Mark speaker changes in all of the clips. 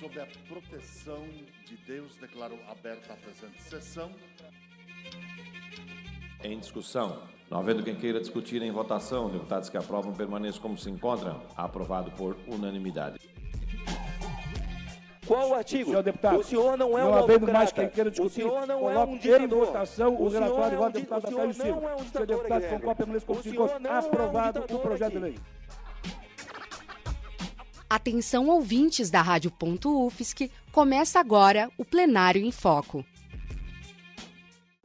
Speaker 1: sob a proteção de Deus, declaro aberta a presente sessão.
Speaker 2: Em discussão. Não havendo quem queira discutir em votação, deputados que aprovam permaneçam como se encontram. Aprovado por unanimidade.
Speaker 3: Qual o artigo?
Speaker 4: Senhor deputado,
Speaker 3: o senhor não é
Speaker 4: não
Speaker 3: um
Speaker 4: havendo
Speaker 3: autocrata.
Speaker 4: mais quem queira discutir,
Speaker 3: o senhor não é
Speaker 4: coloco
Speaker 3: um
Speaker 4: em votação o
Speaker 3: senhor
Speaker 4: relatório
Speaker 3: é
Speaker 4: igual
Speaker 3: um
Speaker 4: do deputado
Speaker 3: o
Speaker 4: Otávio
Speaker 3: senhor
Speaker 4: Silva.
Speaker 3: não é um
Speaker 4: Senhor deputado,
Speaker 3: Guilherme.
Speaker 4: concordo permaneço como
Speaker 3: O
Speaker 4: se
Speaker 3: é um
Speaker 4: aprovado o projeto de lei.
Speaker 5: Atenção ouvintes da Rádio UFSC, começa agora o Plenário em Foco.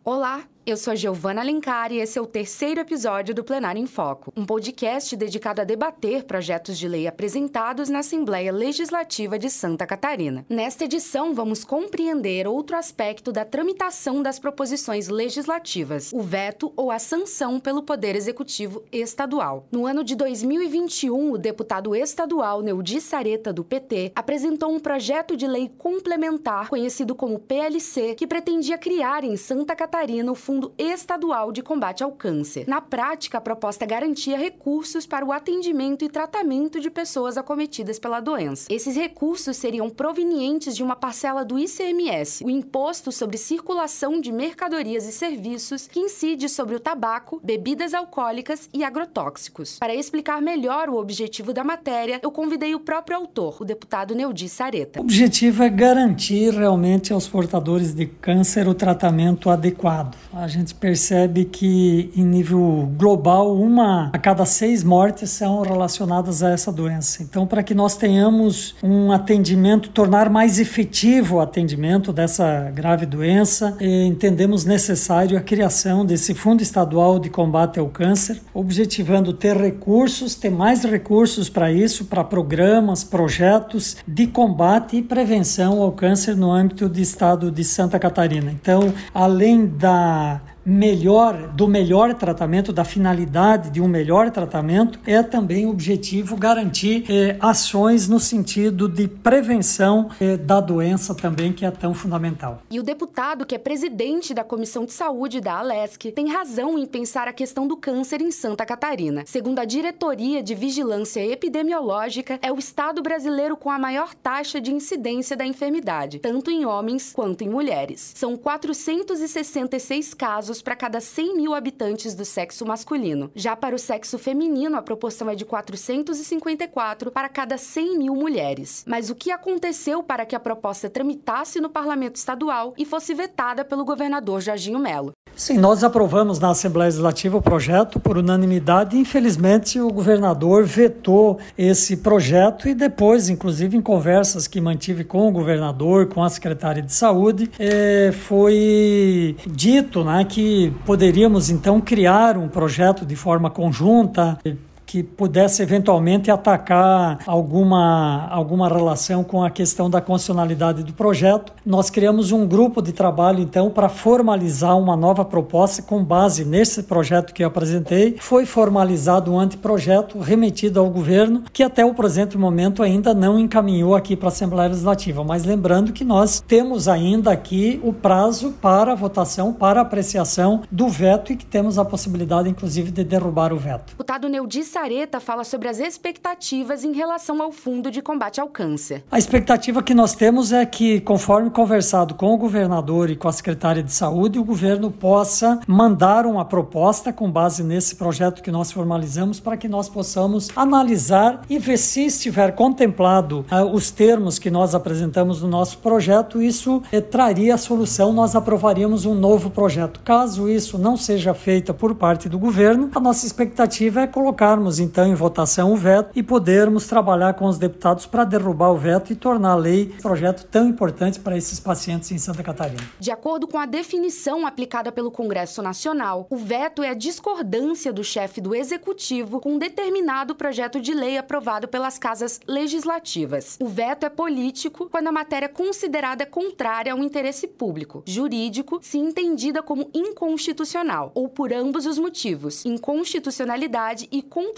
Speaker 5: Olá, eu sou Giovana Alencar e esse é o terceiro episódio do Plenário em Foco, um podcast dedicado a debater projetos de lei apresentados na Assembleia Legislativa de Santa Catarina. Nesta edição, vamos compreender outro aspecto da tramitação das proposições legislativas, o veto ou a sanção pelo Poder Executivo Estadual. No ano de 2021, o deputado estadual Neudi Sareta, do PT, apresentou um projeto de lei complementar conhecido como PLC, que pretendia criar em Santa Catarina o Fundo Estadual de Combate ao Câncer. Na prática, a proposta garantia recursos para o atendimento e tratamento de pessoas acometidas pela doença. Esses recursos seriam provenientes de uma parcela do ICMS, o Imposto sobre Circulação de Mercadorias e Serviços, que incide sobre o tabaco, bebidas alcoólicas e agrotóxicos. Para explicar melhor o objetivo da matéria, eu convidei o próprio autor, o deputado Neudi Sareta.
Speaker 6: O objetivo é garantir realmente aos portadores de câncer o tratamento adequado. A gente percebe que, em nível global, uma a cada seis mortes são relacionadas a essa doença. Então, para que nós tenhamos um atendimento, tornar mais efetivo o atendimento dessa grave doença, eh, entendemos necessário a criação desse Fundo Estadual de Combate ao Câncer, objetivando ter recursos, ter mais recursos para isso, para programas, projetos de combate e prevenção ao câncer no âmbito do estado de Santa Catarina. Então, além da melhor do melhor tratamento, da finalidade de um melhor tratamento, é também objetivo garantir eh, ações no sentido de prevenção eh, da doença também, que é tão fundamental.
Speaker 5: E o deputado, que é presidente da Comissão de Saúde da Alesc, tem razão em pensar a questão do câncer em Santa Catarina. Segundo a Diretoria de Vigilância Epidemiológica, é o estado brasileiro com a maior taxa de incidência da enfermidade, tanto em homens quanto em mulheres. São 466 casos para cada 100 mil habitantes do sexo masculino. Já para o sexo feminino, a proporção é de 454 para cada 100 mil mulheres. Mas o que aconteceu para que a proposta tramitasse no parlamento estadual e fosse vetada pelo governador Jorginho Melo?
Speaker 6: Sim, nós aprovamos na Assembleia Legislativa o projeto por unanimidade. Infelizmente, o governador vetou esse projeto e depois, inclusive em conversas que mantive com o governador, com a secretária de Saúde, eh, foi dito né, que poderíamos então criar um projeto de forma conjunta que pudesse eventualmente atacar alguma, alguma relação com a questão da constitucionalidade do projeto. Nós criamos um grupo de trabalho, então, para formalizar uma nova proposta com base nesse projeto que eu apresentei. Foi formalizado um anteprojeto remetido ao governo, que até o presente momento ainda não encaminhou aqui para a Assembleia Legislativa. Mas lembrando que nós temos ainda aqui o prazo para votação, para apreciação do veto e que temos a possibilidade, inclusive, de derrubar o veto.
Speaker 5: Deputado Neudi Fala sobre as expectativas em relação ao Fundo de Combate ao Câncer.
Speaker 6: A expectativa que nós temos é que, conforme conversado com o governador e com a secretária de saúde, o governo possa mandar uma proposta com base nesse projeto que nós formalizamos para que nós possamos analisar e ver se estiver contemplado uh, os termos que nós apresentamos no nosso projeto, isso eh, traria a solução, nós aprovaríamos um novo projeto. Caso isso não seja feito por parte do governo, a nossa expectativa é colocarmos então em votação o veto e podermos trabalhar com os deputados para derrubar o veto e tornar a lei um projeto tão importante para esses pacientes em Santa Catarina.
Speaker 5: De acordo com a definição aplicada pelo Congresso Nacional, o veto é a discordância do chefe do executivo com um determinado projeto de lei aprovado pelas casas legislativas. O veto é político quando a matéria é considerada contrária ao interesse público, jurídico, se entendida como inconstitucional, ou por ambos os motivos, inconstitucionalidade e contrariedade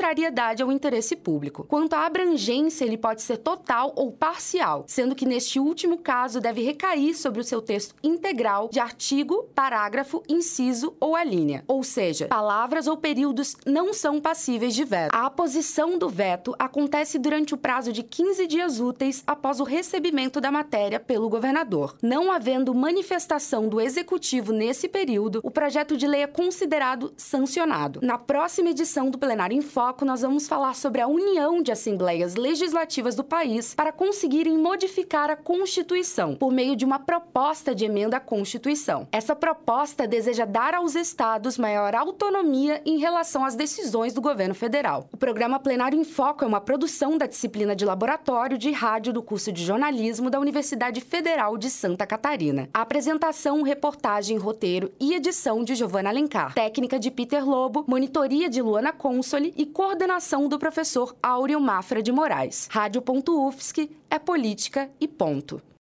Speaker 5: ao interesse público. Quanto à abrangência, ele pode ser total ou parcial, sendo que neste último caso deve recair sobre o seu texto integral de artigo, parágrafo, inciso ou alínea. Ou seja, palavras ou períodos não são passíveis de veto. A aposição do veto acontece durante o prazo de 15 dias úteis após o recebimento da matéria pelo governador. Não havendo manifestação do executivo nesse período, o projeto de lei é considerado sancionado. Na próxima edição do Plenário em Foco, nós vamos falar sobre a união de assembleias legislativas do país para conseguirem modificar a Constituição por meio de uma proposta de emenda à Constituição. Essa proposta deseja dar aos estados maior autonomia em relação às decisões do governo federal. O programa Plenário em Foco é uma produção da disciplina de laboratório de rádio do curso de jornalismo da Universidade Federal de Santa Catarina. A apresentação, reportagem, roteiro e edição de Giovanna Alencar. Técnica de Peter Lobo, monitoria de Luana Consoli e coordenação do professor Áureo Mafra de Moraes. Rádio.UFSC é política e ponto.